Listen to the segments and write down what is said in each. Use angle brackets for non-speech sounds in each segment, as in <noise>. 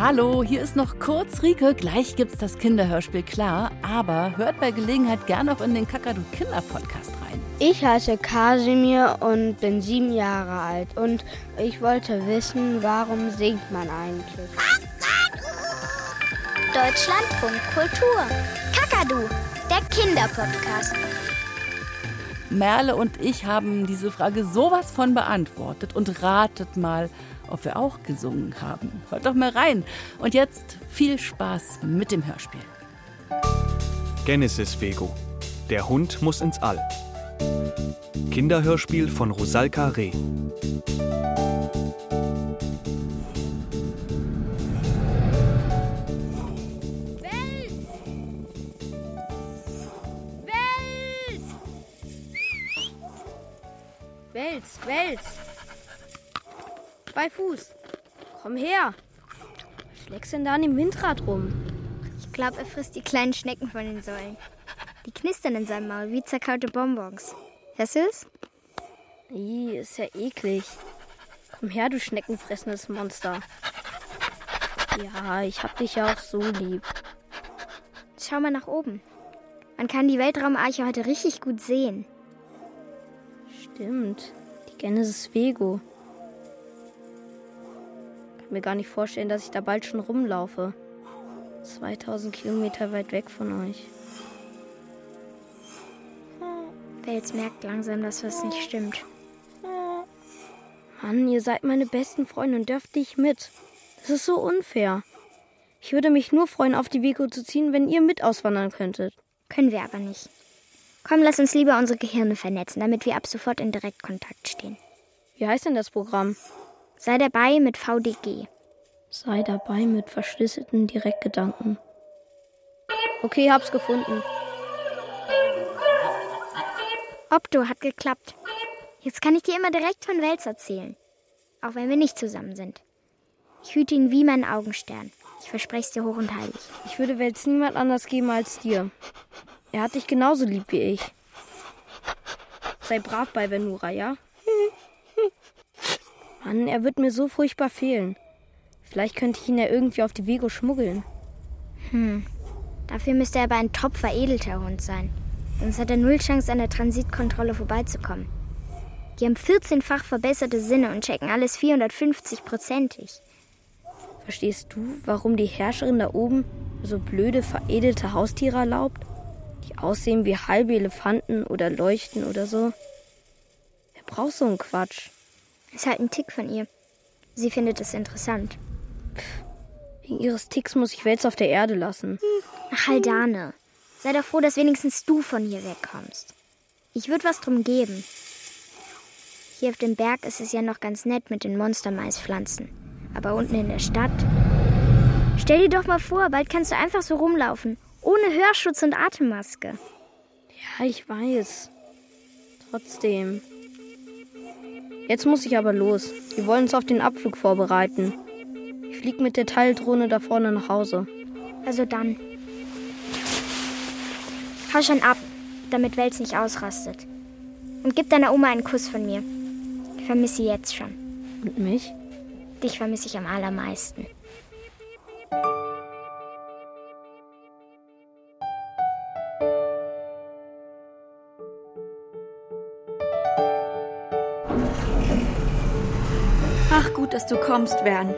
Hallo, hier ist noch kurz Rike. Gleich gibt's das Kinderhörspiel klar, aber hört bei Gelegenheit gern noch in den Kakadu Kinder Podcast rein. Ich heiße Kasimir und bin sieben Jahre alt und ich wollte wissen, warum singt man eigentlich? Deutschlandfunk Kultur. Kakadu, der Kinderpodcast. Merle und ich haben diese Frage sowas von beantwortet und ratet mal, ob wir auch gesungen haben. Hört doch mal rein. Und jetzt viel Spaß mit dem Hörspiel. Genesis Vego. Der Hund muss ins All. Kinderhörspiel von Rosalka Reh. Wels, Wels. Bei Fuß. Komm her. Was schlägst denn da an dem Windrad rum? Ich glaube, er frisst die kleinen Schnecken von den Säulen. Die knistern in seinem Maul wie zerkaute Bonbons. Hörst du es? Ih, ist ja eklig. Komm her, du schneckenfressendes Monster. Ja, ich hab dich ja auch so lieb. Schau mal nach oben. Man kann die Weltraumarche heute richtig gut sehen. Stimmt. Die Genesis Vego. Mir gar nicht vorstellen, dass ich da bald schon rumlaufe. 2000 Kilometer weit weg von euch. Wels merkt langsam, dass was nicht stimmt. Mann, ihr seid meine besten Freunde und dürft nicht mit. Das ist so unfair. Ich würde mich nur freuen, auf die Vego zu ziehen, wenn ihr mit auswandern könntet. Können wir aber nicht. Komm, lass uns lieber unsere Gehirne vernetzen, damit wir ab sofort in Direktkontakt stehen. Wie heißt denn das Programm? Sei dabei mit VDG. Sei dabei mit verschlüsselten Direktgedanken. Okay, hab's gefunden. Opto hat geklappt. Jetzt kann ich dir immer direkt von Wels erzählen. Auch wenn wir nicht zusammen sind. Ich hüte ihn wie meinen Augenstern. Ich verspreche es dir hoch und heilig. Ich würde Wels niemand anders geben als dir. Er hat dich genauso lieb wie ich. Sei brav bei Venura, ja? Mann, er wird mir so furchtbar fehlen. Vielleicht könnte ich ihn ja irgendwie auf die Vego schmuggeln. Hm. Dafür müsste er aber ein top veredelter Hund sein. Sonst hat er null Chance, an der Transitkontrolle vorbeizukommen. Die haben 14-fach verbesserte Sinne und checken alles 450-prozentig. Verstehst du, warum die Herrscherin da oben so blöde, veredelte Haustiere erlaubt? Die aussehen wie halbe Elefanten oder leuchten oder so? Wer braucht so einen Quatsch? Ist halt ein Tick von ihr. Sie findet es interessant. Wegen ihres Ticks muss ich Wels auf der Erde lassen. Ach, Haldane. Sei doch froh, dass wenigstens du von hier wegkommst. Ich würde was drum geben. Hier auf dem Berg ist es ja noch ganz nett mit den Monstermaispflanzen. Aber unten in der Stadt. Stell dir doch mal vor, bald kannst du einfach so rumlaufen. Ohne Hörschutz und Atemmaske. Ja, ich weiß. Trotzdem. Jetzt muss ich aber los. Wir wollen uns auf den Abflug vorbereiten. Ich fliege mit der Teildrohne da vorne nach Hause. Also dann. Hau schon ab, damit Wels nicht ausrastet. Und gib deiner Oma einen Kuss von mir. Ich vermisse sie jetzt schon. Und mich? Dich vermisse ich am allermeisten. Dass du kommst, Wern.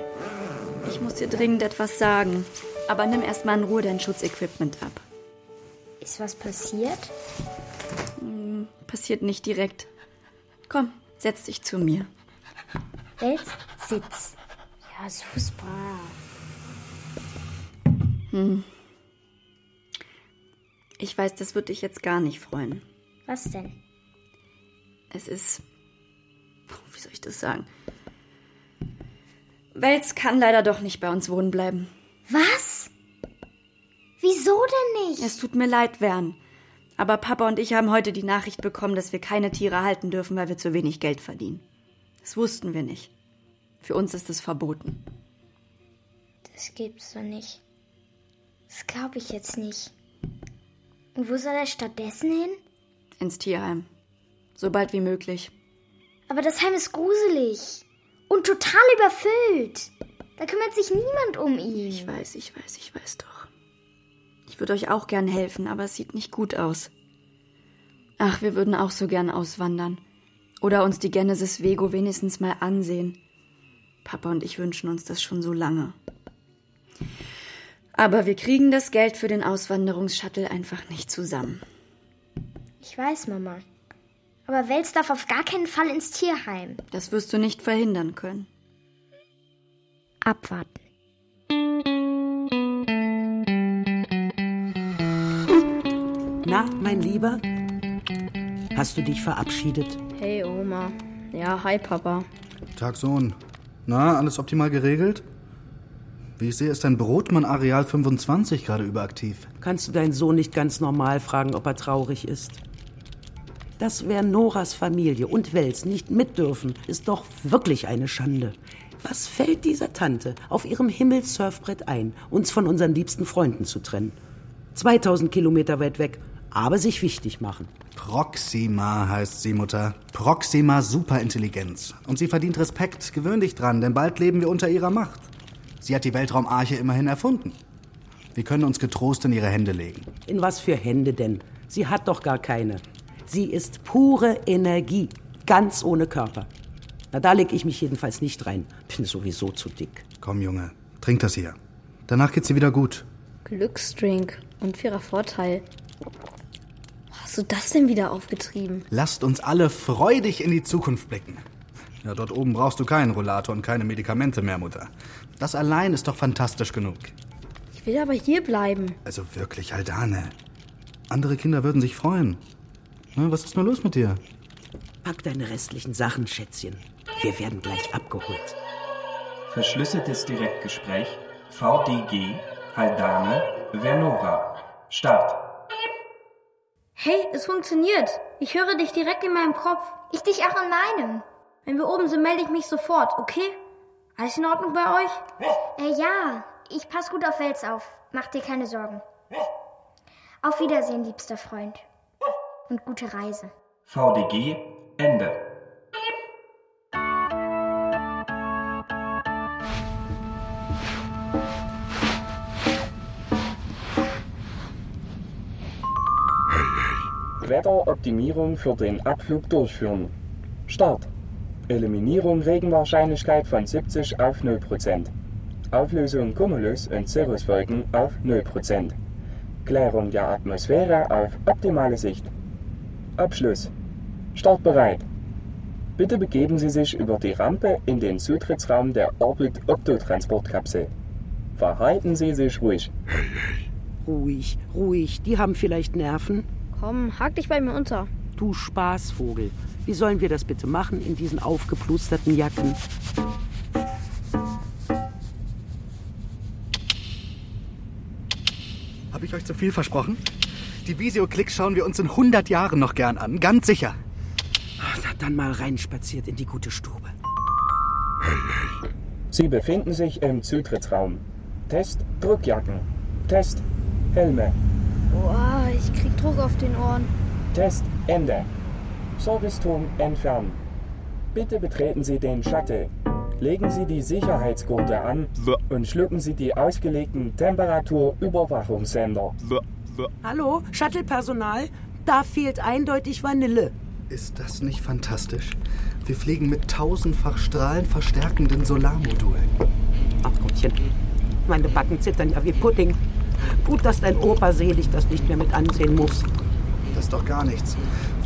Ich muss dir dringend etwas sagen. Aber nimm erst mal in Ruhe dein Schutzequipment ab. Ist was passiert? Hm, passiert nicht direkt. Komm, setz dich zu mir. Wels, sitz. Ja, super. Hm. Ich weiß, das wird dich jetzt gar nicht freuen. Was denn? Es ist. Wie soll ich das sagen? Wels kann leider doch nicht bei uns wohnen bleiben. Was? Wieso denn nicht? Es tut mir leid, Wern. Aber Papa und ich haben heute die Nachricht bekommen, dass wir keine Tiere halten dürfen, weil wir zu wenig Geld verdienen. Das wussten wir nicht. Für uns ist es verboten. Das gibt's doch nicht. Das glaube ich jetzt nicht. Und wo soll er stattdessen hin? Ins Tierheim. So bald wie möglich. Aber das Heim ist gruselig. Und total überfüllt. Da kümmert sich niemand um ihn. Ich weiß, ich weiß, ich weiß doch. Ich würde euch auch gern helfen, aber es sieht nicht gut aus. Ach, wir würden auch so gern auswandern. Oder uns die Genesis Vego wenigstens mal ansehen. Papa und ich wünschen uns das schon so lange. Aber wir kriegen das Geld für den Auswanderungsshuttle einfach nicht zusammen. Ich weiß, Mama. Aber Wels darf auf gar keinen Fall ins Tierheim. Das wirst du nicht verhindern können. Abwarten. Na, mein Lieber? Hast du dich verabschiedet? Hey Oma. Ja, hi Papa. Tag, Sohn. Na, alles optimal geregelt? Wie ich sehe, ist dein Brotmann Areal 25 gerade überaktiv. Kannst du deinen Sohn nicht ganz normal fragen, ob er traurig ist? Dass wir Noras Familie und Wels nicht mit dürfen, ist doch wirklich eine Schande. Was fällt dieser Tante auf ihrem Himmelssurfbrett ein, uns von unseren liebsten Freunden zu trennen? 2000 Kilometer weit weg, aber sich wichtig machen. Proxima heißt sie, Mutter. Proxima Superintelligenz. Und sie verdient Respekt. Gewöhn dich dran, denn bald leben wir unter ihrer Macht. Sie hat die Weltraumarche immerhin erfunden. Wir können uns getrost in ihre Hände legen. In was für Hände denn? Sie hat doch gar keine. Sie ist pure Energie, ganz ohne Körper. Na, da leg ich mich jedenfalls nicht rein. Bin sowieso zu dick. Komm, Junge, trink das hier. Danach geht's dir wieder gut. Glücksdrink und fairer Vorteil. Wo hast du das denn wieder aufgetrieben? Lasst uns alle freudig in die Zukunft blicken. Ja, dort oben brauchst du keinen Rollator und keine Medikamente mehr, Mutter. Das allein ist doch fantastisch genug. Ich will aber hier bleiben. Also wirklich, Aldane. Andere Kinder würden sich freuen. Na, was ist nur los mit dir? Pack deine restlichen Sachen, Schätzchen. Wir werden gleich abgeholt. Verschlüsseltes Direktgespräch VDG Haldane Vernora. Start. Hey, es funktioniert. Ich höre dich direkt in meinem Kopf. Ich dich auch in meinem. Wenn wir oben sind, melde ich mich sofort, okay? Alles in Ordnung bei euch? Äh, ja, ich pass gut auf Wels auf. Mach dir keine Sorgen. Auf Wiedersehen, liebster Freund. Und gute Reise. VDG Ende. Wetteroptimierung für den Abflug durchführen. Start. Eliminierung Regenwahrscheinlichkeit von 70 auf 0%. Auflösung Cumulus und Cirruswolken auf 0%. Klärung der Atmosphäre auf optimale Sicht. Abschluss. Startbereit. Bitte begeben Sie sich über die Rampe in den Zutrittsraum der Orbit Optotransportkapsel. Verhalten Sie sich ruhig. Ruhig, ruhig. Die haben vielleicht Nerven. Komm, hak dich bei mir unter. Du Spaßvogel. Wie sollen wir das bitte machen in diesen aufgeplusterten Jacken? Habe ich euch zu viel versprochen? Die Visio-Klicks schauen wir uns in 100 Jahren noch gern an. Ganz sicher. Na, dann mal reinspaziert in die gute Stube. Sie befinden sich im Zutrittsraum. Test Druckjacken. Test Helme. Boah, ich krieg Druck auf den Ohren. Test Ende. Serviceturm entfernen. Bitte betreten Sie den Shuttle. Legen Sie die Sicherheitsgurte an und schlucken Sie die ausgelegten Temperaturüberwachungssender. Hallo, Shuttle-Personal? Da fehlt eindeutig Vanille. Ist das nicht fantastisch? Wir fliegen mit tausendfach strahlenverstärkenden Solarmodulen. Ach Gottchen, meine Backen zittern ja wie Pudding. Gut, dass dein Opa selig das nicht mehr mit ansehen muss. Das ist doch gar nichts.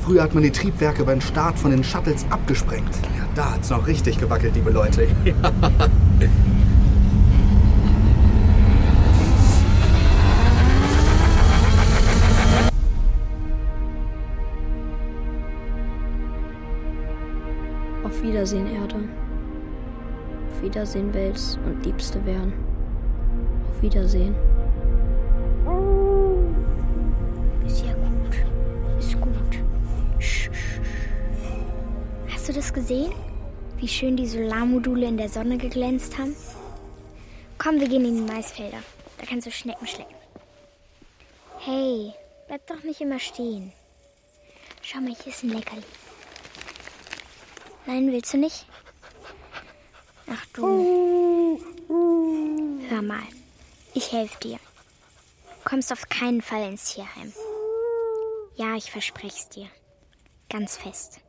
Früher hat man die Triebwerke beim Start von den Shuttles abgesprengt. Ja, da hat's noch richtig gewackelt, liebe Leute. Ja. <laughs> <laughs> Wiedersehen, Erde. Auf Wiedersehen, Wels und Liebste werden. Auf Wiedersehen. Ist ja gut. Ist gut. Hast du das gesehen? Wie schön die Solarmodule in der Sonne geglänzt haben? Komm, wir gehen in die Maisfelder. Da kannst du Schnecken schlecken. Hey, bleib doch nicht immer stehen. Schau mal, hier ist ein Leckerli. Nein, willst du nicht? Ach du. Hör mal, ich helfe dir. Du kommst auf keinen Fall ins Tierheim. Ja, ich verspreche es dir. Ganz fest.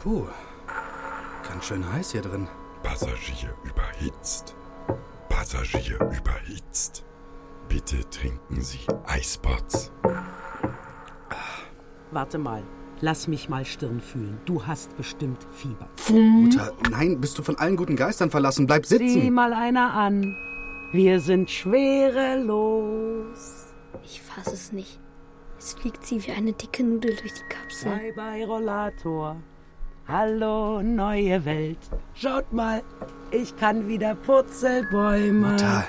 Puh, ganz schön heiß hier drin. Passagier überhitzt. Passagier überhitzt. Bitte trinken Sie Eispots. Warte mal. Lass mich mal Stirn fühlen. Du hast bestimmt Fieber. Mutter, nein, bist du von allen guten Geistern verlassen? Bleib Sieh sitzen. mal einer an. Wir sind schwerelos. Ich fasse es nicht. Es fliegt sie wie eine dicke Nudel durch die Kapsel. Bye bye Rollator. Hallo, neue Welt. Schaut mal, ich kann wieder Purzelbäume. Mutter,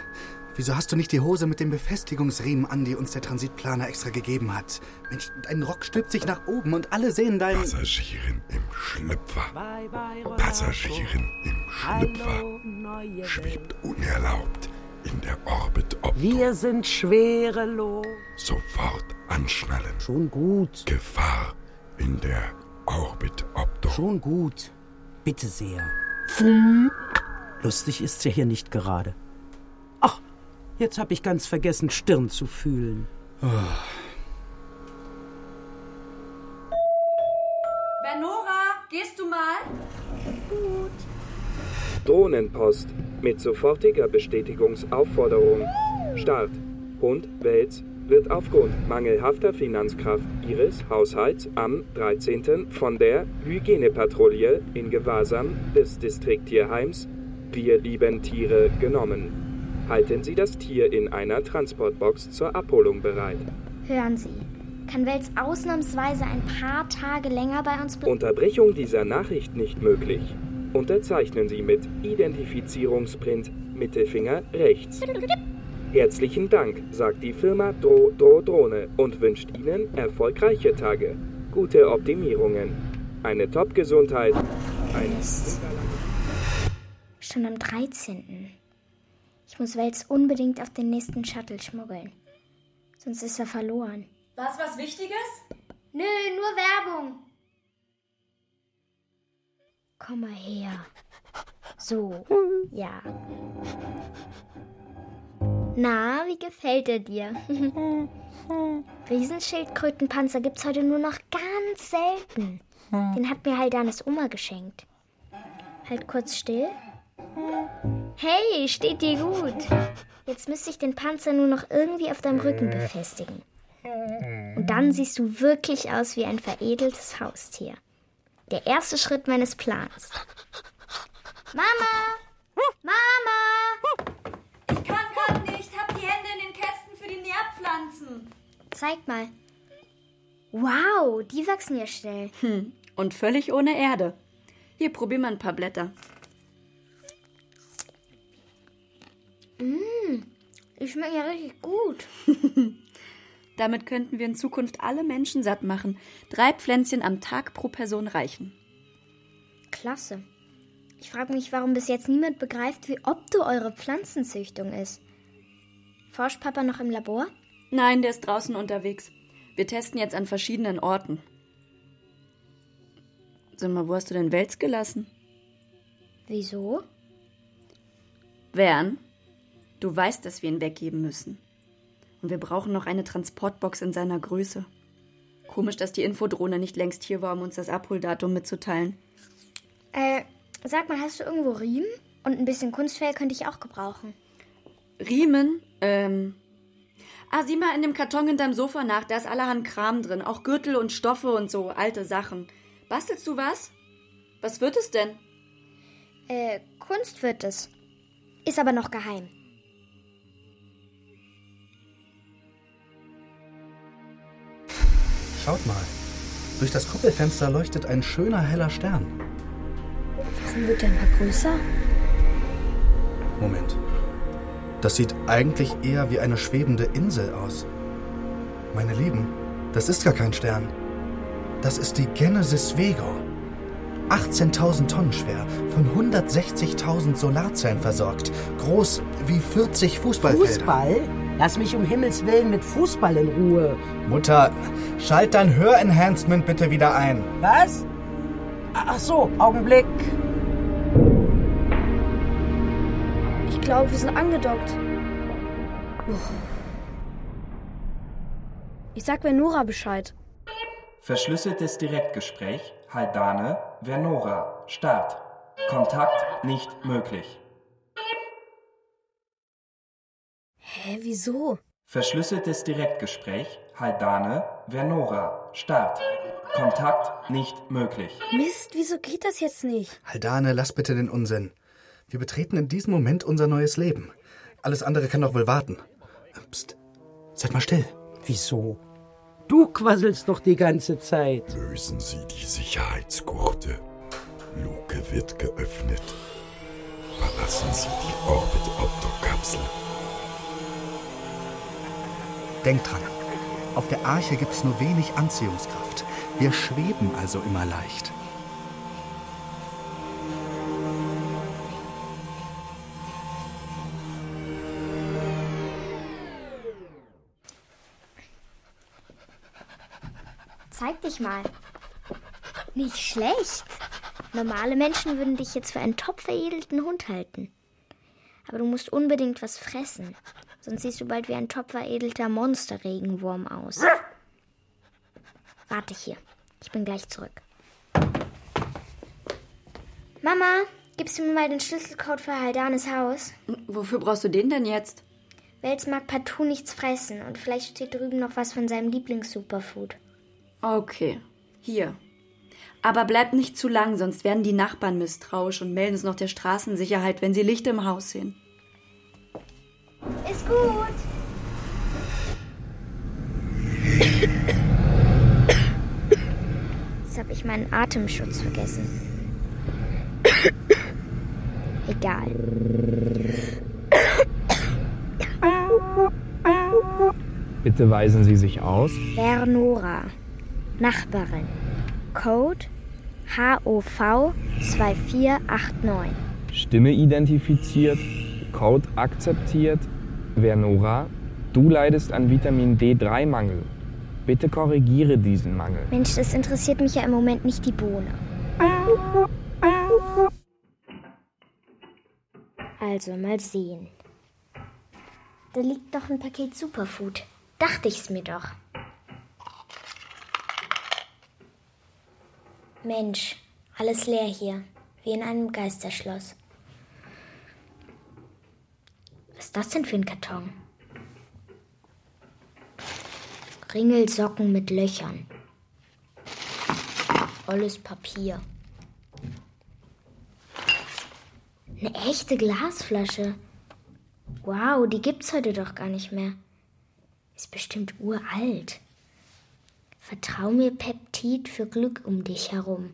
wieso hast du nicht die Hose mit dem Befestigungsriemen an, die uns der Transitplaner extra gegeben hat? Mensch, dein Rock stülpt sich nach oben und alle sehen dein... Passagierin im Schlüpfer. Bye bye. Passagierin im Schlüpfer. Hallo, neue Welt. Schwebt unerlaubt in der Orbit Opto. Wir sind schwerelos. Sofort anschnallen. Schon gut. Gefahr in der Orbit Opto. Schon gut. Bitte sehr. Lustig ist's ja hier nicht gerade. Ach, jetzt hab ich ganz vergessen, Stirn zu fühlen. Bernora, gehst du mal? Drohnenpost mit sofortiger Bestätigungsaufforderung. Start. Hund Wels wird aufgrund mangelhafter Finanzkraft ihres Haushalts am 13. von der Hygienepatrouille in Gewahrsam des Distrikttierheims Wir lieben Tiere genommen. Halten Sie das Tier in einer Transportbox zur Abholung bereit. Hören Sie, kann Wels ausnahmsweise ein paar Tage länger bei uns bleiben? Unterbrechung dieser Nachricht nicht möglich. Unterzeichnen Sie mit Identifizierungsprint Mittelfinger rechts. Herzlichen Dank, sagt die Firma Dro Dro Drohne und wünscht Ihnen erfolgreiche Tage, gute Optimierungen, eine Top-Gesundheit, ein Schon am 13. Ich muss Wels unbedingt auf den nächsten Shuttle schmuggeln. Sonst ist er verloren. Was, was Wichtiges? Nö, nur Werbung. Komm mal her. So, ja. Na, wie gefällt er dir? <laughs> Riesenschildkrötenpanzer gibt's heute nur noch ganz selten. Den hat mir Haldanes Oma geschenkt. Halt kurz still. Hey, steht dir gut. Jetzt müsste ich den Panzer nur noch irgendwie auf deinem Rücken befestigen. Und dann siehst du wirklich aus wie ein veredeltes Haustier. Der erste Schritt meines Plans. Mama! Mama! Ich kann grad nicht. Hab die Hände in den Kästen für die Nährpflanzen. Zeig mal. Wow, die wachsen ja schnell. Hm, und völlig ohne Erde. Hier, probier mal ein paar Blätter. Die schmecken ja richtig gut. <laughs> Damit könnten wir in Zukunft alle Menschen satt machen. Drei Pflänzchen am Tag pro Person reichen. Klasse. Ich frage mich, warum bis jetzt niemand begreift, wie opto eure Pflanzenzüchtung ist. Forscht Papa noch im Labor? Nein, der ist draußen unterwegs. Wir testen jetzt an verschiedenen Orten. Sag mal, wo hast du denn Wels gelassen? Wieso? Wern, du weißt, dass wir ihn weggeben müssen. Und wir brauchen noch eine Transportbox in seiner Größe. Komisch, dass die Infodrohne nicht längst hier war, um uns das Abholdatum mitzuteilen. Äh, sag mal, hast du irgendwo Riemen? Und ein bisschen Kunstfell könnte ich auch gebrauchen. Riemen? Ähm. Ah, sieh mal in dem Karton in deinem Sofa nach, da ist allerhand Kram drin. Auch Gürtel und Stoffe und so, alte Sachen. Bastelst du was? Was wird es denn? Äh, Kunst wird es. Ist aber noch geheim. Schaut mal. Durch das Kuppelfenster leuchtet ein schöner heller Stern. Warum wird der immer größer? Moment. Das sieht eigentlich eher wie eine schwebende Insel aus. Meine Lieben, das ist gar kein Stern. Das ist die Genesis Vego. 18.000 Tonnen schwer, von 160.000 Solarzellen versorgt, groß wie 40 Fußballfelder. Fußball? Lass mich um Himmels Willen mit Fußball in Ruhe. Mutter, schalt dein Hörenhancement bitte wieder ein. Was? Ach so, Augenblick. Ich glaube, wir sind angedockt. Ich sag Venora Bescheid. Verschlüsseltes Direktgespräch, Haldane, Vernora, Start. Kontakt nicht möglich. Hä, wieso? Verschlüsseltes Direktgespräch, Haldane, Vernora, Start. Kontakt nicht möglich. Mist, wieso geht das jetzt nicht? Haldane, lass bitte den Unsinn. Wir betreten in diesem Moment unser neues Leben. Alles andere kann doch wohl warten. Psst, seid mal still. Wieso? Du quasselst doch die ganze Zeit. Lösen Sie die Sicherheitsgurte. Luke wird geöffnet. Verlassen Sie die Orbit-Opto-Kapsel. Denkt dran, auf der Arche gibt's nur wenig Anziehungskraft. Wir schweben also immer leicht. Zeig dich mal. Nicht schlecht. Normale Menschen würden dich jetzt für einen top veredelten Hund halten. Aber du musst unbedingt was fressen. Sonst siehst du bald wie ein top veredelter Monsterregenwurm aus. Warte hier. Ich bin gleich zurück. Mama, gibst du mir mal den Schlüsselcode für Haldanes Haus? Wofür brauchst du den denn jetzt? Wels mag partout nichts fressen und vielleicht steht drüben noch was von seinem Lieblings-Superfood. Okay, hier. Aber bleib nicht zu lang, sonst werden die Nachbarn misstrauisch und melden es noch der Straßensicherheit, wenn sie Licht im Haus sehen. Ist gut. Jetzt habe ich meinen Atemschutz vergessen. Egal. Bitte weisen Sie sich aus. Bernora. Nachbarin. Code HOV 2489. Stimme identifiziert. Code akzeptiert. Vernora, du leidest an Vitamin D3-Mangel. Bitte korrigiere diesen Mangel. Mensch, das interessiert mich ja im Moment nicht die Bohne. Also, mal sehen. Da liegt doch ein Paket Superfood. Dachte ich's mir doch. Mensch, alles leer hier, wie in einem Geisterschloss. Was ist das denn für ein Karton? Ringelsocken mit Löchern. Olles Papier. Eine echte Glasflasche. Wow, die gibt's heute doch gar nicht mehr. Ist bestimmt uralt. Vertrau mir Peptid für Glück um dich herum.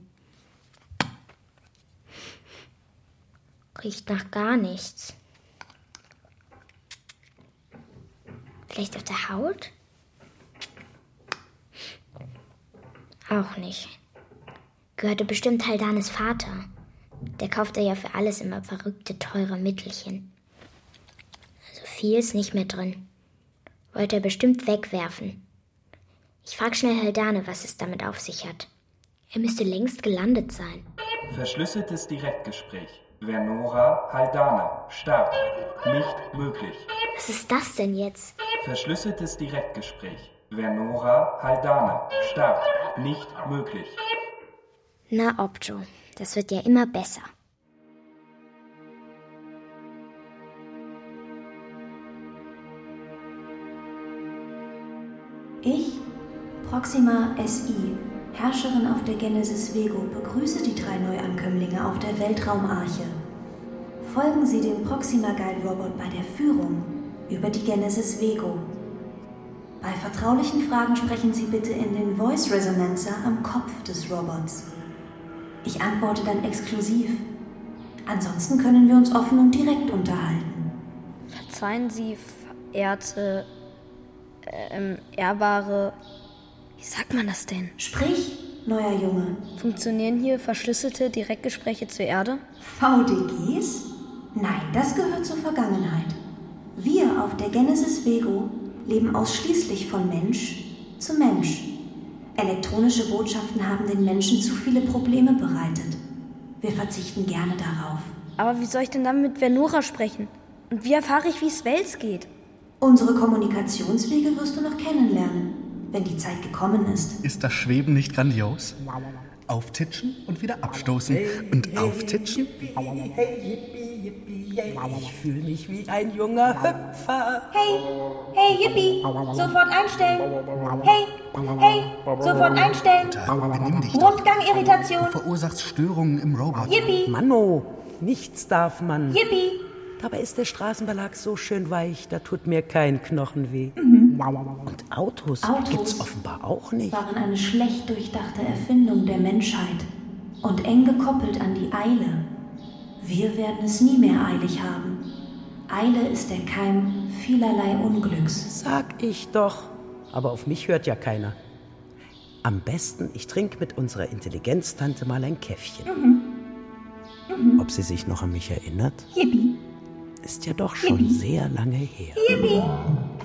Riecht nach gar nichts. Vielleicht auf der Haut? Auch nicht. Gehörte bestimmt Haldanes Vater. Der kaufte ja für alles immer verrückte, teure Mittelchen. Also viel ist nicht mehr drin. Wollte er bestimmt wegwerfen. Ich frag schnell Haldane, was es damit auf sich hat. Er müsste längst gelandet sein. Verschlüsseltes Direktgespräch. Vernora, Haldane, Start. Nicht möglich. Was ist das denn jetzt? Verschlüsseltes Direktgespräch. Vernora, Haldane, Start. Nicht möglich. Na, Opjo, das wird ja immer besser. Ich, Proxima SI, Herrscherin auf der Genesis Vego, begrüße die drei Neuankömmlinge auf der Weltraumarche. Folgen Sie dem Proxima Guide Robot bei der Führung über die Genesis Vego. Bei vertraulichen Fragen sprechen Sie bitte in den Voice Resonancer am Kopf des Robots. Ich antworte dann exklusiv. Ansonsten können wir uns offen und direkt unterhalten. Verzeihen Sie, verehrte, ähm, ehrbare. Wie sagt man das denn? Sprich, neuer Junge. Funktionieren hier verschlüsselte Direktgespräche zur Erde? VDGs? Nein, das gehört zur Vergangenheit. Wir auf der Genesis Vego leben ausschließlich von Mensch zu Mensch. Elektronische Botschaften haben den Menschen zu viele Probleme bereitet. Wir verzichten gerne darauf. Aber wie soll ich denn dann mit Venora sprechen? Und wie erfahre ich, wie es Wels geht? Unsere Kommunikationswege wirst du noch kennenlernen, wenn die Zeit gekommen ist. Ist das Schweben nicht grandios? Auftitschen und wieder abstoßen. Und auftitschen. Ich fühle mich wie ein junger Hüpfer. Hey, hey, Yippie, sofort einstellen. Hey, hey, sofort einstellen. Benimm dich. Du verursachst Störungen im Robot. Yippie, Manno, nichts darf man. Yippie. Dabei ist der Straßenbelag so schön weich, da tut mir kein Knochen weh. Und Autos, Autos. gibt's offenbar auch nicht. waren eine schlecht durchdachte Erfindung der Menschheit und eng gekoppelt an die Eile. Wir werden es nie mehr eilig haben. Eile ist der Keim vielerlei Unglücks. Sag ich doch. Aber auf mich hört ja keiner. Am besten, ich trinke mit unserer Intelligenztante mal ein Käffchen. Ob sie sich noch an mich erinnert? Yippie, Ist ja doch schon sehr lange her. Yippie.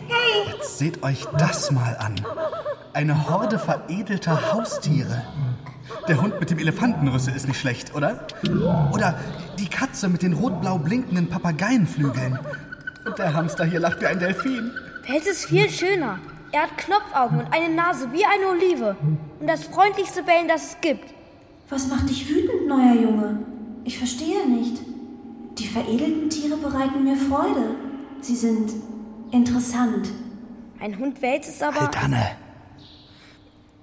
Hey, Jetzt seht euch das mal an. Eine Horde veredelter Haustiere. Der Hund mit dem Elefantenrüssel ist nicht schlecht, oder? Oder die Katze mit den rot-blau blinkenden Papageienflügeln. Und der Hamster hier lacht wie ein Delfin. Wels ist viel schöner. Er hat Knopfaugen und eine Nase wie eine Olive. Und das freundlichste Bellen, das es gibt. was macht dich wütend, neuer Junge? Ich verstehe nicht. Die veredelten Tiere bereiten mir Freude. Sie sind interessant. Ein Hund Wels ist aber... Halt, Anne.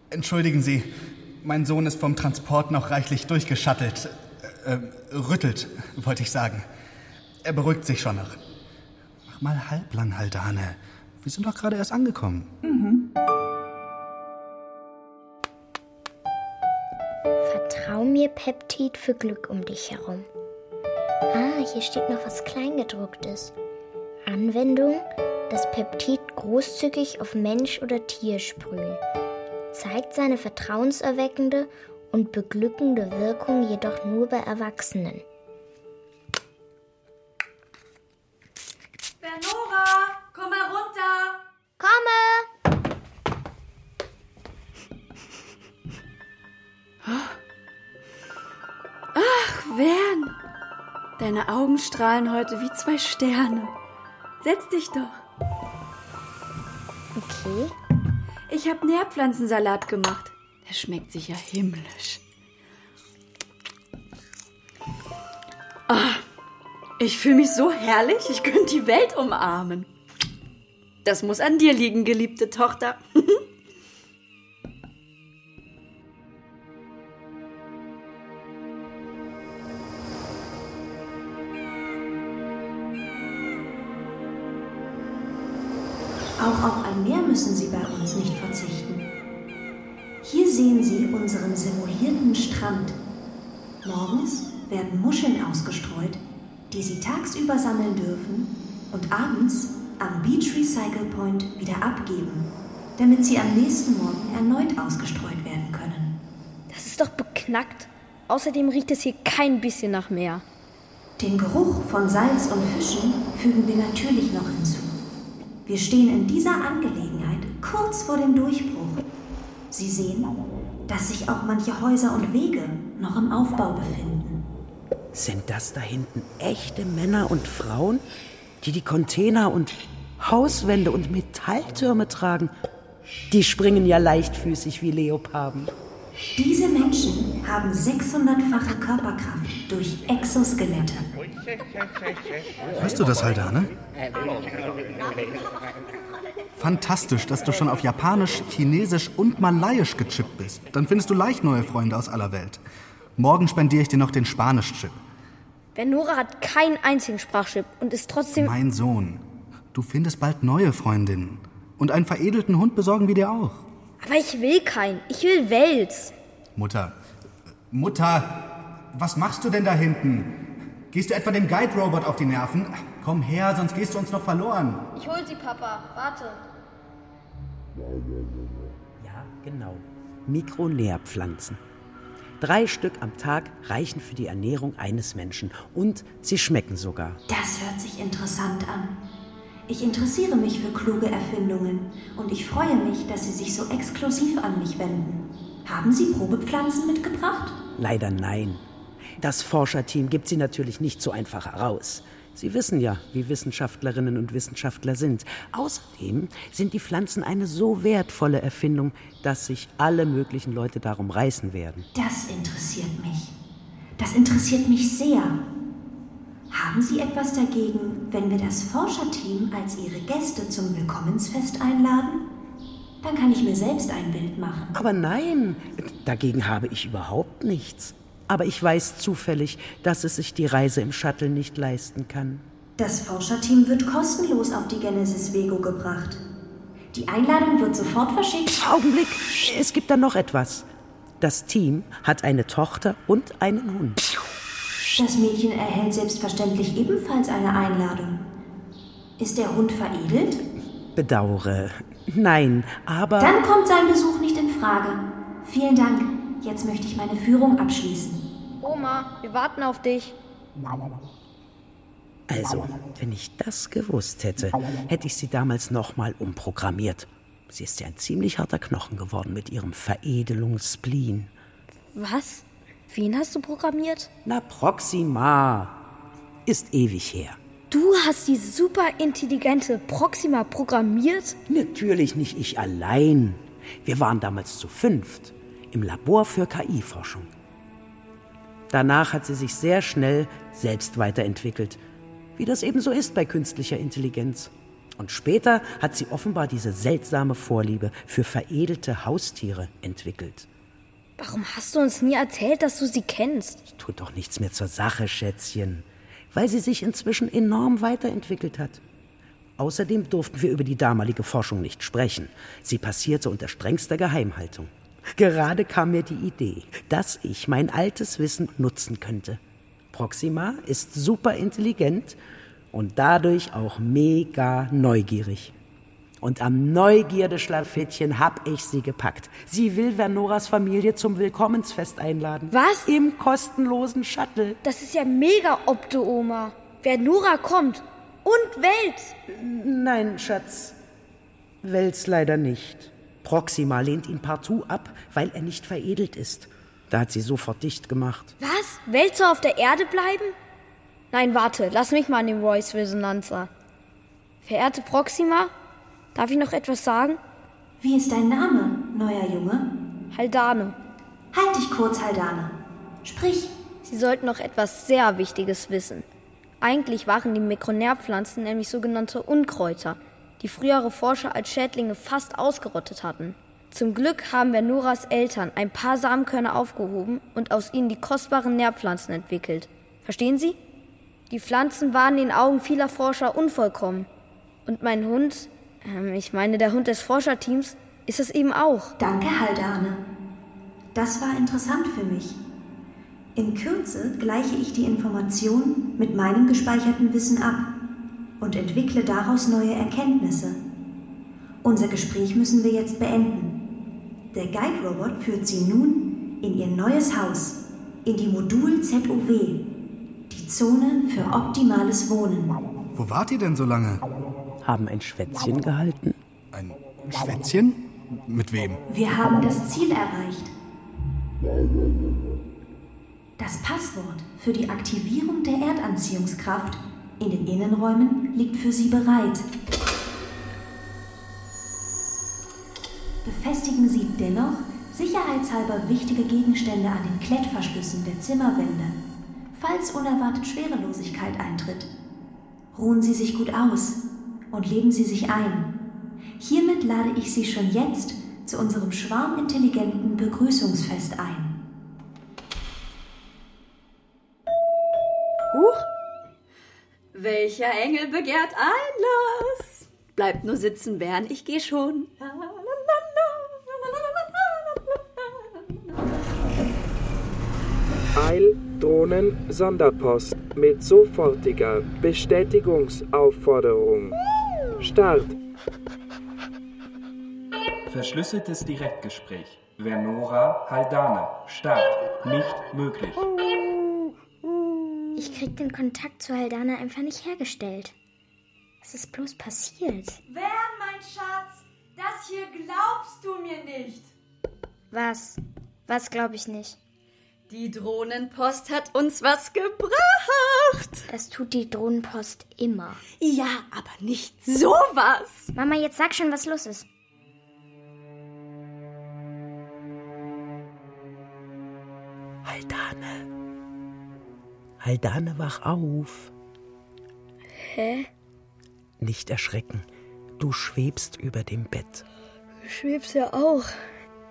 Entschuldigen Sie, mein Sohn ist vom Transport noch reichlich durchgeschattelt. Äh, rüttelt, <laughs> wollte ich sagen. Er beruhigt sich schon noch. Mach mal halblang, Anne. Wir sind doch gerade erst angekommen. Vertrau mir Peptid für Glück um dich herum. Ah, hier steht noch was Kleingedrucktes. Anwendung: Das Peptid großzügig auf Mensch oder Tier sprühen. Zeigt seine vertrauenserweckende und beglückende Wirkung jedoch nur bei Erwachsenen. Bernora, komm mal runter. Komme! Ach, Wern, deine Augen strahlen heute wie zwei Sterne. Setz dich doch. Okay. Ich habe Nährpflanzensalat gemacht. Der schmeckt sicher himmlisch. Ah, ich fühle mich so herrlich, ich könnte die Welt umarmen. Das muss an dir liegen, geliebte Tochter. <laughs> Auch auf ein Meer müssen Sie Morgens werden Muscheln ausgestreut, die Sie tagsüber sammeln dürfen und abends am Beach Recycle Point wieder abgeben, damit sie am nächsten Morgen erneut ausgestreut werden können. Das ist doch beknackt. Außerdem riecht es hier kein bisschen nach Meer. Den Geruch von Salz und Fischen fügen wir natürlich noch hinzu. Wir stehen in dieser Angelegenheit kurz vor dem Durchbruch. Sie sehen, dass sich auch manche Häuser und Wege noch im Aufbau befinden. Sind das da hinten echte Männer und Frauen, die die Container und Hauswände und Metalltürme tragen? Die springen ja leichtfüßig wie Leoparden. Diese Menschen haben 600-fache Körperkraft durch Exoskelette. Hörst du das, Haldane? Fantastisch, dass du schon auf Japanisch, Chinesisch und Malayisch gechippt bist. Dann findest du leicht neue Freunde aus aller Welt. Morgen spendiere ich dir noch den Spanisch-Chip. Benora hat keinen einzigen Sprachchip und ist trotzdem... Mein Sohn, du findest bald neue Freundinnen. Und einen veredelten Hund besorgen wir dir auch. Aber ich will keinen. Ich will Wels. Mutter. Mutter, was machst du denn da hinten? Gehst du etwa dem Guide-Robot auf die Nerven? Komm her, sonst gehst du uns noch verloren. Ich hol sie, Papa. Warte. Ja, genau. Mikronährpflanzen. Drei Stück am Tag reichen für die Ernährung eines Menschen und sie schmecken sogar. Das hört sich interessant an. Ich interessiere mich für kluge Erfindungen und ich freue mich, dass Sie sich so exklusiv an mich wenden. Haben Sie Probepflanzen mitgebracht? Leider nein. Das Forscherteam gibt sie natürlich nicht so einfach heraus. Sie wissen ja, wie Wissenschaftlerinnen und Wissenschaftler sind. Außerdem sind die Pflanzen eine so wertvolle Erfindung, dass sich alle möglichen Leute darum reißen werden. Das interessiert mich. Das interessiert mich sehr. Haben Sie etwas dagegen, wenn wir das Forscherteam als Ihre Gäste zum Willkommensfest einladen? Dann kann ich mir selbst ein Bild machen. Aber nein, dagegen habe ich überhaupt nichts. Aber ich weiß zufällig, dass es sich die Reise im Shuttle nicht leisten kann. Das Forscherteam wird kostenlos auf die Genesis Vego gebracht. Die Einladung wird sofort verschickt. Augenblick, es gibt da noch etwas. Das Team hat eine Tochter und einen Hund. Das Mädchen erhält selbstverständlich ebenfalls eine Einladung. Ist der Hund veredelt? Bedauere. Nein, aber. Dann kommt sein Besuch nicht in Frage. Vielen Dank. Jetzt möchte ich meine Führung abschließen. Oma, wir warten auf dich. Also, wenn ich das gewusst hätte, hätte ich sie damals nochmal umprogrammiert. Sie ist ja ein ziemlich harter Knochen geworden mit ihrem Veredelungsspleen. Was? Wen hast du programmiert? Na, Proxima. Ist ewig her. Du hast die super intelligente Proxima programmiert? Natürlich nicht ich allein. Wir waren damals zu fünft im Labor für KI-Forschung. Danach hat sie sich sehr schnell selbst weiterentwickelt, wie das eben so ist bei künstlicher Intelligenz. Und später hat sie offenbar diese seltsame Vorliebe für veredelte Haustiere entwickelt. Warum hast du uns nie erzählt, dass du sie kennst? Tut doch nichts mehr zur Sache, Schätzchen. Weil sie sich inzwischen enorm weiterentwickelt hat. Außerdem durften wir über die damalige Forschung nicht sprechen. Sie passierte unter strengster Geheimhaltung. Gerade kam mir die Idee, dass ich mein altes Wissen nutzen könnte. Proxima ist super intelligent und dadurch auch mega neugierig. Und am Neugierde-Schlafittchen hab ich sie gepackt. Sie will Vernoras Familie zum Willkommensfest einladen. Was? Im kostenlosen Shuttle. Das ist ja mega Opto, Oma. Vernora kommt. Und Wels. Nein, Schatz. Wels leider nicht. Proxima lehnt ihn partout ab, weil er nicht veredelt ist. Da hat sie sofort dicht gemacht. Was? Wälzer auf der Erde bleiben? Nein, warte, lass mich mal an den Voice Resonanzer. Verehrte Proxima, darf ich noch etwas sagen? Wie ist dein Name, neuer Junge? Haldane. Halt dich kurz, Haldane. Sprich. Sie sollten noch etwas sehr Wichtiges wissen. Eigentlich waren die Mikronärpflanzen nämlich sogenannte Unkräuter, die frühere Forscher als Schädlinge fast ausgerottet hatten. Zum Glück haben wir Noras Eltern ein paar Samenkörner aufgehoben und aus ihnen die kostbaren Nährpflanzen entwickelt. Verstehen Sie? Die Pflanzen waren den Augen vieler Forscher unvollkommen. Und mein Hund, äh, ich meine der Hund des Forscherteams, ist es eben auch. Danke, Haldane. Das war interessant für mich. In Kürze gleiche ich die Information mit meinem gespeicherten Wissen ab und entwickle daraus neue Erkenntnisse. Unser Gespräch müssen wir jetzt beenden. Der Guide-Robot führt Sie nun in Ihr neues Haus, in die Modul ZOW, die Zone für optimales Wohnen. Wo wart ihr denn so lange? Haben ein Schwätzchen gehalten. Ein Schwätzchen? Mit wem? Wir haben das Ziel erreicht. Das Passwort für die Aktivierung der Erdanziehungskraft in den Innenräumen liegt für Sie bereit. Befestigen Sie dennoch sicherheitshalber wichtige Gegenstände an den Klettverschlüssen der Zimmerwände, falls unerwartet Schwerelosigkeit eintritt. Ruhen Sie sich gut aus und leben Sie sich ein. Hiermit lade ich Sie schon jetzt zu unserem schwarmintelligenten Begrüßungsfest ein. Huch! Welcher Engel begehrt Einlass? Bleibt nur sitzen, Bern, ich geh schon. Eildrohnen-Sonderpost mit sofortiger Bestätigungsaufforderung. Start. Verschlüsseltes Direktgespräch. Vernora Haldane. Start. Nicht möglich. Ich krieg den Kontakt zu Haldane einfach nicht hergestellt. Was ist bloß passiert? Wer, mein Schatz? Das hier glaubst du mir nicht. Was? Was glaube ich nicht? Die Drohnenpost hat uns was gebracht. Das tut die Drohnenpost immer. Ja, aber nicht sowas. Mama, jetzt sag schon, was los ist. Haldane, wach auf. Hä? Nicht erschrecken. Du schwebst über dem Bett. Du schwebst ja auch.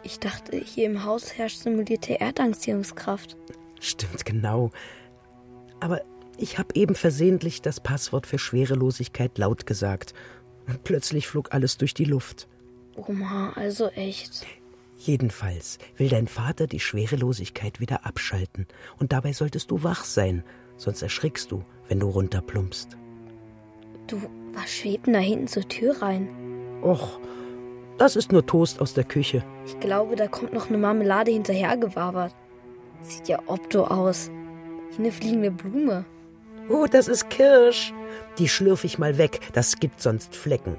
Ich dachte, hier im Haus herrscht simulierte Erdanziehungskraft. Stimmt genau. Aber ich habe eben versehentlich das Passwort für Schwerelosigkeit laut gesagt. Und plötzlich flog alles durch die Luft. Oma, also echt. Jedenfalls will dein Vater die Schwerelosigkeit wieder abschalten. Und dabei solltest du wach sein, sonst erschrickst du, wenn du runterplumpst. Du, was schwebt da hinten zur Tür rein? Och, das ist nur Toast aus der Küche. Ich glaube, da kommt noch eine Marmelade hinterhergewabert. Sieht ja opto aus. Wie eine fliegende Blume. Oh, das ist Kirsch. Die schlürf ich mal weg, das gibt sonst Flecken.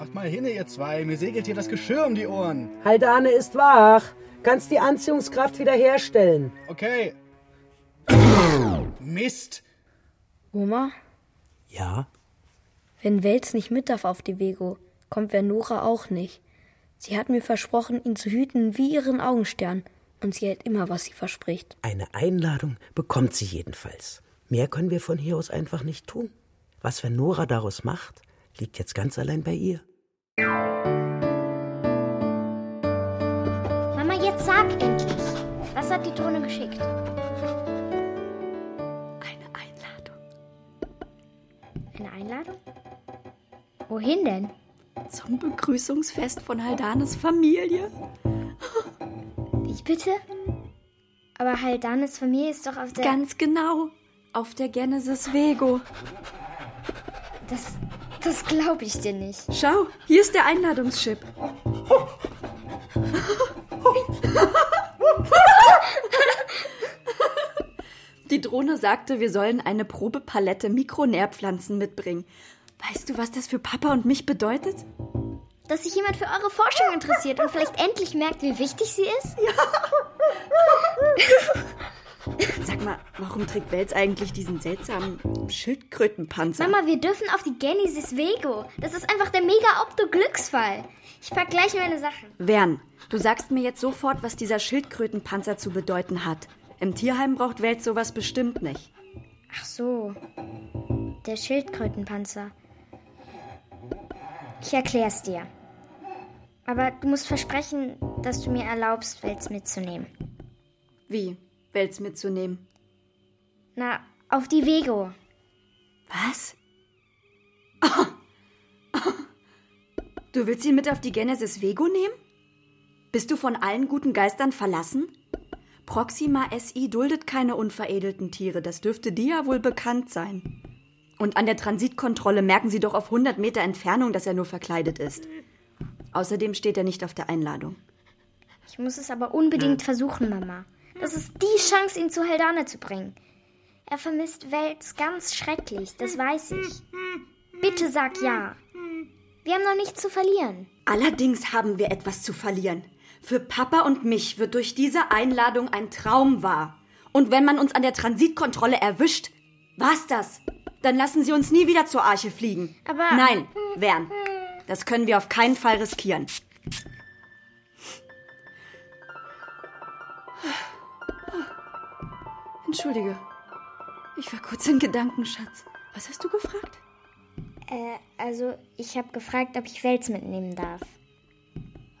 Macht mal hin, ihr zwei. Mir segelt hier das Geschirr um die Ohren. Haldane ist wach. Kannst die Anziehungskraft wiederherstellen. Okay. Mist. Oma? Ja? Wenn Wels nicht mit darf auf die Vego, kommt Vernora auch nicht. Sie hat mir versprochen, ihn zu hüten wie ihren Augenstern. Und sie hält immer, was sie verspricht. Eine Einladung bekommt sie jedenfalls. Mehr können wir von hier aus einfach nicht tun. Was Vernora daraus macht, liegt jetzt ganz allein bei ihr. Was hat die Drohne geschickt? Eine Einladung. Eine Einladung? Wohin denn? Zum Begrüßungsfest von Haldanes Familie. Wie bitte? Aber Haldanes Familie ist doch auf der. Ganz genau. Auf der Genesis Vego. Das, das glaube ich dir nicht. Schau, hier ist der Einladungschip. <laughs> Die Drohne sagte, wir sollen eine Probepalette Mikronährpflanzen mitbringen. Weißt du, was das für Papa und mich bedeutet? Dass sich jemand für eure Forschung interessiert und vielleicht endlich merkt, wie wichtig sie ist? <laughs> Sag mal, warum trägt Wels eigentlich diesen seltsamen Schildkrötenpanzer? Mama, wir dürfen auf die Genesis Vego. Das ist einfach der mega-Opto-Glücksfall. Ich pack gleich meine Sachen. Wern, du sagst mir jetzt sofort, was dieser Schildkrötenpanzer zu bedeuten hat. Im Tierheim braucht Welt sowas bestimmt nicht. Ach so. Der Schildkrötenpanzer. Ich erklär's dir. Aber du musst versprechen, dass du mir erlaubst, Wels mitzunehmen. Wie? Wels mitzunehmen? Na, auf die Vego. Was? <laughs> Du willst ihn mit auf die Genesis Vego nehmen? Bist du von allen guten Geistern verlassen? Proxima SI duldet keine unveredelten Tiere, das dürfte dir ja wohl bekannt sein. Und an der Transitkontrolle merken sie doch auf 100 Meter Entfernung, dass er nur verkleidet ist. Außerdem steht er nicht auf der Einladung. Ich muss es aber unbedingt versuchen, Mama. Das ist die Chance, ihn zu Heldane zu bringen. Er vermisst Wels ganz schrecklich, das weiß ich. Bitte sag ja. Wir haben noch nichts zu verlieren. Allerdings haben wir etwas zu verlieren. Für Papa und mich wird durch diese Einladung ein Traum wahr. Und wenn man uns an der Transitkontrolle erwischt, war's das. Dann lassen sie uns nie wieder zur Arche fliegen. Aber. Nein, Wern. Das können wir auf keinen Fall riskieren. Entschuldige. Ich war kurz in Gedanken, Schatz. Was hast du gefragt? Äh, also, ich habe gefragt, ob ich Wels mitnehmen darf.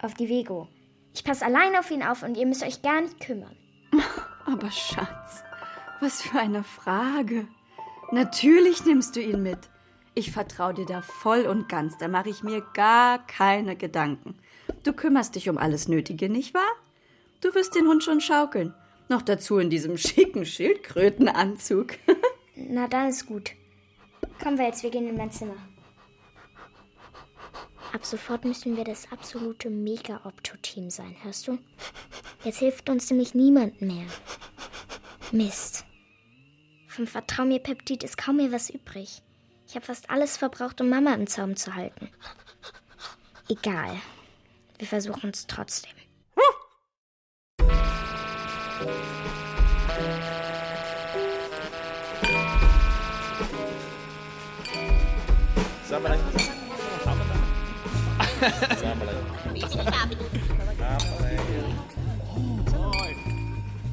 Auf die Vego. Ich passe allein auf ihn auf und ihr müsst euch gar nicht kümmern. <laughs> Aber Schatz, was für eine Frage. Natürlich nimmst du ihn mit. Ich vertraue dir da voll und ganz, da mache ich mir gar keine Gedanken. Du kümmerst dich um alles Nötige, nicht wahr? Du wirst den Hund schon schaukeln. Noch dazu in diesem schicken Schildkrötenanzug. <laughs> Na, dann ist gut. Komm, Wels, wir gehen in mein Zimmer. Ab sofort müssen wir das absolute Mega-Opto-Team sein, hörst du? Jetzt hilft uns nämlich niemand mehr. Mist. Vom Vertrau mir Peptid ist kaum mehr was übrig. Ich habe fast alles verbraucht, um Mama im Zaum zu halten. Egal. Wir versuchen es trotzdem.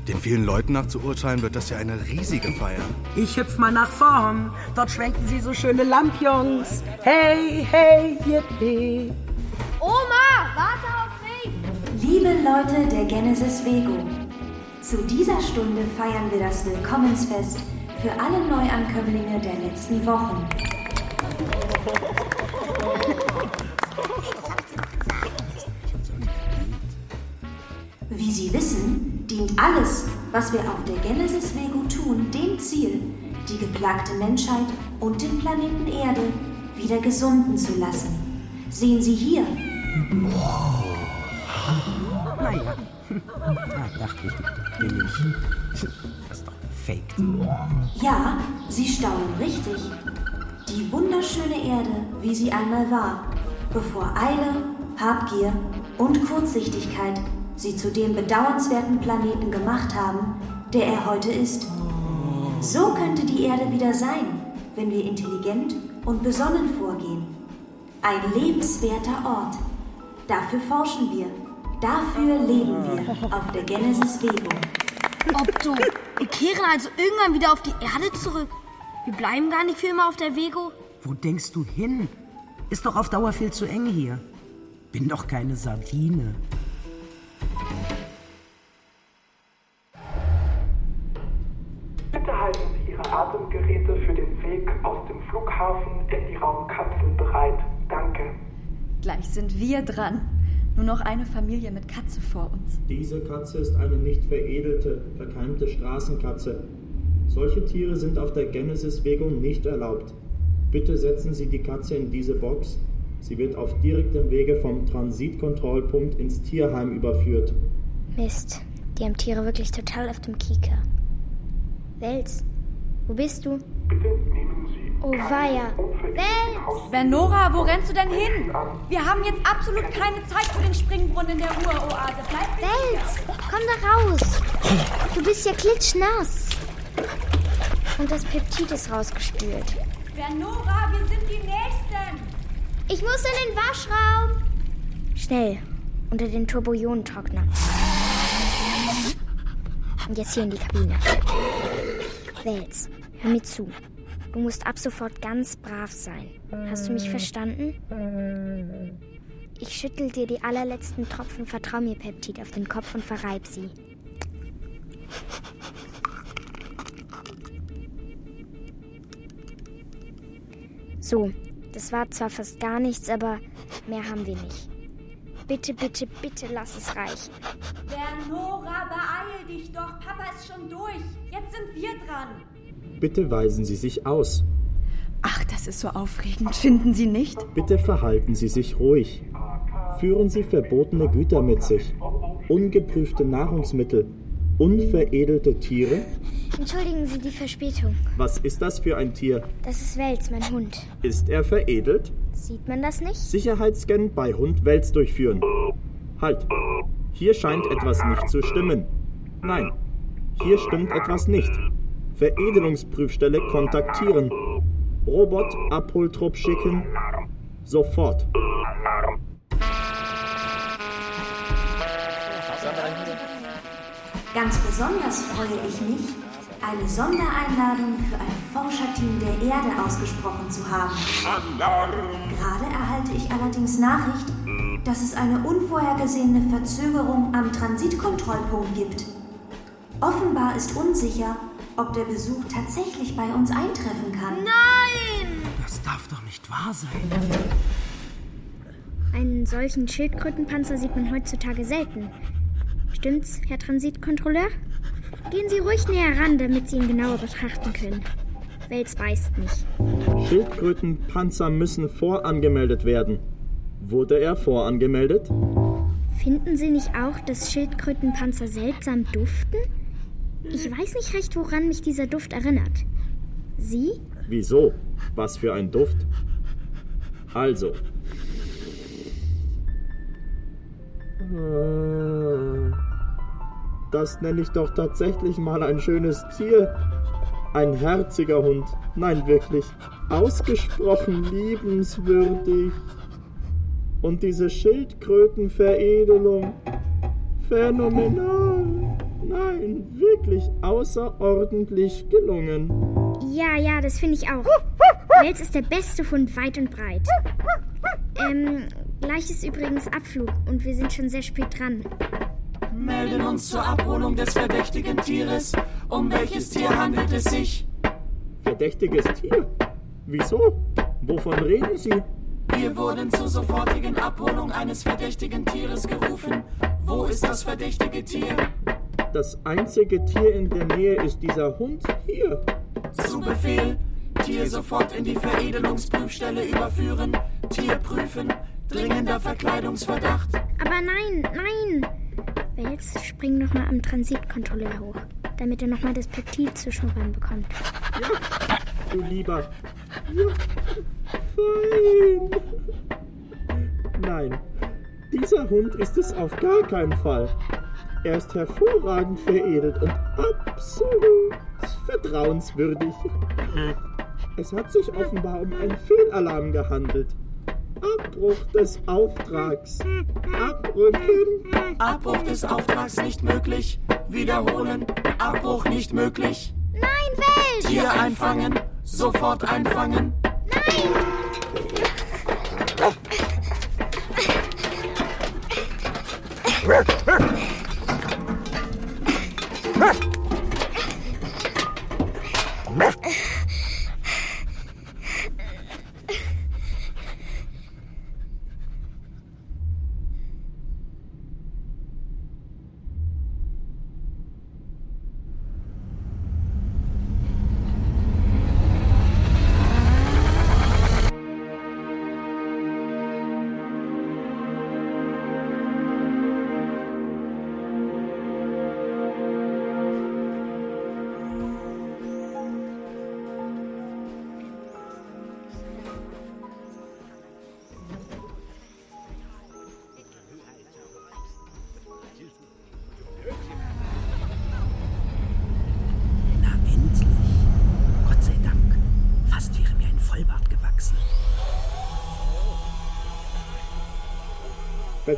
Den vielen Leuten nach zu urteilen, wird das ja eine riesige Feier. Ich hüpf mal nach vorn. Dort schwenken sie so schöne Lampions. Hey, hey, yippie. Oma, warte auf mich! Liebe Leute der Genesis Vego, zu dieser Stunde feiern wir das Willkommensfest für alle Neuankömmlinge der letzten Wochen. Wie Sie wissen, dient alles, was wir auf der Genesis Vego tun, dem Ziel, die geplagte Menschheit und den Planeten Erde wieder gesunden zu lassen. Sehen Sie hier. Naja. Ah, dachte ich, ich. Das ist doch gefaked. Ja, Sie staunen richtig. Die wunderschöne Erde, wie sie einmal war, bevor Eile, Habgier und Kurzsichtigkeit sie zu dem bedauernswerten Planeten gemacht haben, der er heute ist. So könnte die Erde wieder sein, wenn wir intelligent und besonnen vorgehen. Ein lebenswerter Ort. Dafür forschen wir. Dafür leben wir auf der Genesis Vego. Opto, wir kehren also irgendwann wieder auf die Erde zurück. Wir bleiben gar nicht für immer auf der Vego. Wo denkst du hin? Ist doch auf Dauer viel zu eng hier. Bin doch keine Sardine. Bitte halten Sie Ihre Atemgeräte für den Weg aus dem Flughafen in die Raumkapsel bereit. Danke. Gleich sind wir dran. Nur noch eine Familie mit Katze vor uns. Diese Katze ist eine nicht veredelte, verkeimte Straßenkatze. Solche Tiere sind auf der Genesis-Vegung nicht erlaubt. Bitte setzen Sie die Katze in diese Box. Sie wird auf direktem Wege vom Transitkontrollpunkt ins Tierheim überführt. Mist, die haben Tiere wirklich total auf dem Kieker. Wels, wo bist du? Oh weia. Wels! Bernora, wo rennst du denn hin? Wir haben jetzt absolut keine Zeit für den Springbrunnen in der Ruheoase. Bleib Wels, komm da raus. Du bist ja klitschnass. Und das Peptid ist rausgespült. Bernora, wir sind die Nächsten. Ich muss in den Waschraum. Schnell, unter den Turboionentrockner. Und jetzt hier in die Kabine. Wels, hör mir zu. Du musst ab sofort ganz brav sein. Hast du mich verstanden? Ich schüttel dir die allerletzten Tropfen Vertrau mir Peptid auf den Kopf und verreib sie. So, das war zwar fast gar nichts, aber mehr haben wir nicht. Bitte, bitte, bitte lass es reichen. Bernora, beeil dich doch. Papa ist schon durch. Jetzt sind wir dran. Bitte weisen Sie sich aus. Ach, das ist so aufregend, finden Sie nicht? Bitte verhalten Sie sich ruhig. Führen Sie verbotene Güter mit sich. Ungeprüfte Nahrungsmittel. Unveredelte Tiere. Entschuldigen Sie die Verspätung. Was ist das für ein Tier? Das ist Wels, mein Hund. Ist er veredelt? Sieht man das nicht? Sicherheitsscan bei Hund Wels durchführen. Halt. Hier scheint etwas nicht zu stimmen. Nein. Hier stimmt etwas nicht. Veredelungsprüfstelle kontaktieren. Robot Abholtrupp schicken. Sofort. Ganz besonders freue ich mich, eine Sondereinladung für ein Forscherteam der Erde ausgesprochen zu haben. Gerade erhalte ich allerdings Nachricht, dass es eine unvorhergesehene Verzögerung am Transitkontrollpunkt gibt. Offenbar ist unsicher, ob der Besuch tatsächlich bei uns eintreffen kann. Nein! Das darf doch nicht wahr sein. Einen solchen Schildkrötenpanzer sieht man heutzutage selten. Stimmt's, Herr Transitkontrolleur? Gehen Sie ruhig näher ran, damit Sie ihn genauer betrachten können. Wels weiß nicht. Schildkrötenpanzer müssen vorangemeldet werden. Wurde er vorangemeldet? Finden Sie nicht auch, dass Schildkrötenpanzer seltsam duften? Ich weiß nicht recht, woran mich dieser Duft erinnert. Sie? Wieso? Was für ein Duft? Also. Äh, Das nenne ich doch tatsächlich mal ein schönes Tier. Ein herziger Hund. Nein, wirklich. Ausgesprochen liebenswürdig. Und diese Schildkrötenveredelung. Phänomenal. Nein, wirklich außerordentlich gelungen. Ja, ja, das finde ich auch. Wels ist der beste Hund weit und breit. Ähm, gleich ist übrigens Abflug und wir sind schon sehr spät dran. Melden uns zur Abholung des verdächtigen Tieres. Um welches Tier handelt es sich? Verdächtiges Tier? Wieso? Wovon reden Sie? Wir wurden zur sofortigen Abholung eines verdächtigen Tieres gerufen. Wo ist das verdächtige Tier? Das einzige Tier in der Nähe ist dieser Hund hier. Zu Befehl. Tier sofort in die Veredelungsprüfstelle überführen. Tier prüfen. Dringender Verkleidungsverdacht. Aber nein, nein! Wels, spring noch mal am Transitkontrolleur hoch, damit er noch mal das Peptid zu schnuppern bekommt. Du lieber. Ja, fein. Nein, dieser Hund ist es auf gar keinen Fall. Er ist hervorragend veredelt und absolut vertrauenswürdig. Es hat sich offenbar um einen Fehlalarm gehandelt. Abbruch des Auftrags. Abrücken. Abbruch des Auftrags nicht möglich. Wiederholen. Abbruch nicht möglich. Nein, Wels! Tier einfangen. Sofort einfangen. Na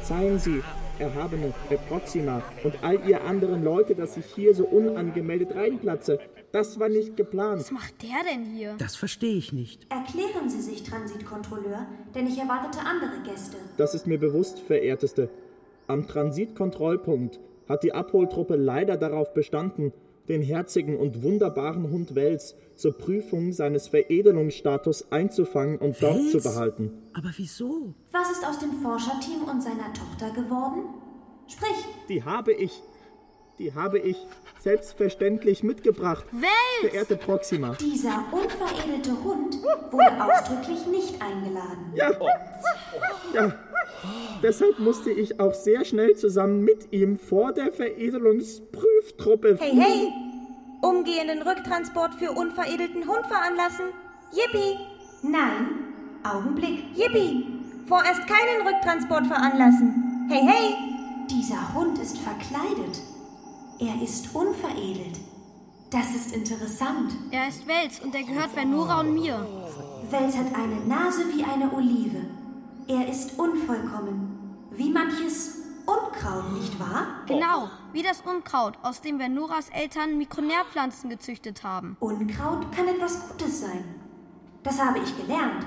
Verzeihen Sie, erhabene Herr Proxima und all ihr anderen Leute, dass ich hier so unangemeldet reinplatze. Das war nicht geplant. Was macht der denn hier? Das verstehe ich nicht. Erklären Sie sich, Transitkontrolleur, denn ich erwartete andere Gäste. Das ist mir bewusst, verehrteste. Am Transitkontrollpunkt hat die Abholtruppe leider darauf bestanden, den herzigen und wunderbaren Hund Wels zur Prüfung seines Veredelungsstatus einzufangen und dort Wels? zu behalten. Aber wieso? Was ist aus dem Forscherteam und seiner Tochter geworden? Sprich, Die habe ich. Die habe ich selbstverständlich mitgebracht. Wels! Verehrte Proxima. dieser unveredelte Hund wurde ausdrücklich nicht eingeladen. Ja. Ja. Deshalb musste ich auch sehr schnell zusammen mit ihm vor der Veredelungsprüftruppe. Hey, hey! Umgehenden Rücktransport für unveredelten Hund veranlassen. Yippie! Nein, Augenblick. Yippie! Vorerst keinen Rücktransport veranlassen. Hey, hey! Dieser Hund ist verkleidet. Er ist unveredelt. Das ist interessant. Er ist Wels und er gehört Venura und mir. Wels hat eine Nase wie eine Olive. Er ist unvollkommen. Wie manches Unkraut, nicht wahr? Genau, wie das Unkraut, aus dem Venuras Eltern Mikronärpflanzen gezüchtet haben. Unkraut kann etwas Gutes sein. Das habe ich gelernt.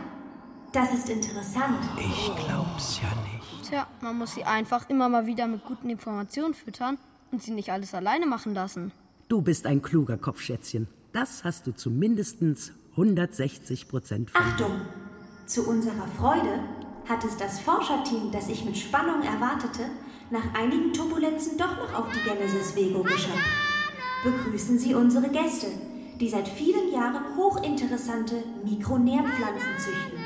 Das ist interessant. Ich glaub's ja nicht. Tja, man muss sie einfach immer mal wieder mit guten Informationen füttern und sie nicht alles alleine machen lassen. Du bist ein kluger Kopf, Schätzchen. Das hast du zu mindestens 160 Prozent von. Achtung! Zu unserer Freude hat es das Forscherteam, das ich mit Spannung erwartete, nach einigen Turbulenzen doch noch auf die Genesis Vego geschafft. Begrüßen Sie unsere Gäste, die seit vielen Jahren hochinteressante Mikronährpflanzen züchten.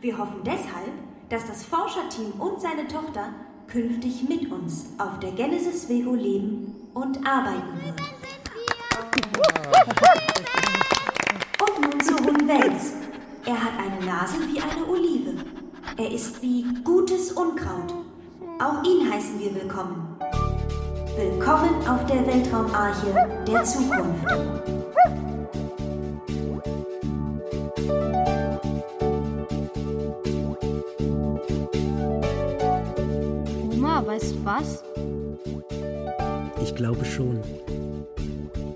Wir hoffen deshalb, dass das Forscherteam und seine Tochter künftig mit uns auf der Genesis Vego leben und arbeiten wird. Und nun zu Hunwels. Er hat eine Nase wie eine Olive. Er ist wie gutes Unkraut. Auch ihn heißen wir willkommen. Willkommen auf der Weltraumarche der Zukunft. Weißt was? Ich glaube schon.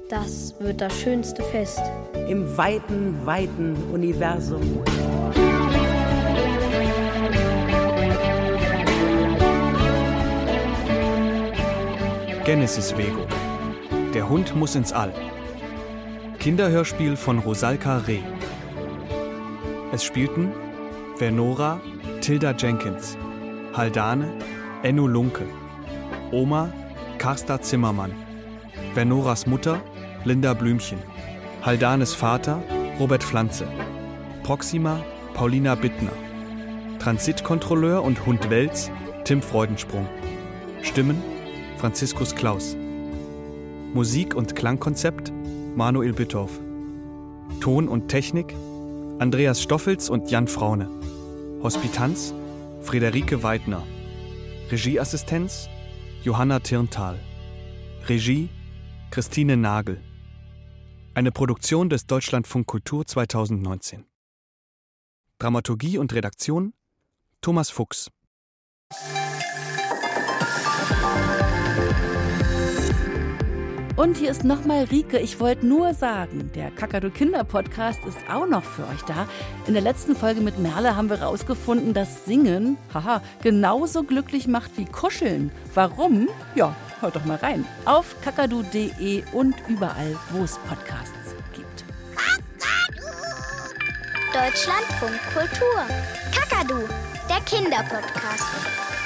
Das wird das schönste Fest. Im weiten, weiten Universum. Genesis Vego. Der Hund muss ins All. Kinderhörspiel von Rosalka Reh. Es spielten Vernora, Tilda Jenkins, Haldane, Enno Lunke, Oma, Karsta Zimmermann, Vernoras Mutter, Linda Blümchen, Haldanes Vater, Robert Pflanze, Proxima, Paulina Bittner, Transitkontrolleur und Hund Wels, Tim Freudensprung. Stimmen, Franziskus Klaus. Musik- und Klangkonzept Manuel Bitthoff. Ton und Technik Andreas Stoffels und Jan Fraune. Hospitanz Friederike Weidner. Regieassistenz Johanna Tirntal. Regie Christine Nagel. Eine Produktion des Deutschlandfunk Kultur 2019. Dramaturgie und Redaktion Thomas Fuchs. Und hier ist nochmal Rike. Ich wollte nur sagen, der Kakadu Kinder Podcast ist auch noch für euch da. In der letzten Folge mit Merle haben wir herausgefunden, dass Singen, haha, genauso glücklich macht wie Kuscheln. Warum? Ja, hört doch mal rein. Auf kakadu.de und überall, wo es Podcasts gibt. Deutschlandfunk Kultur. Kakadu, der Kinderpodcast.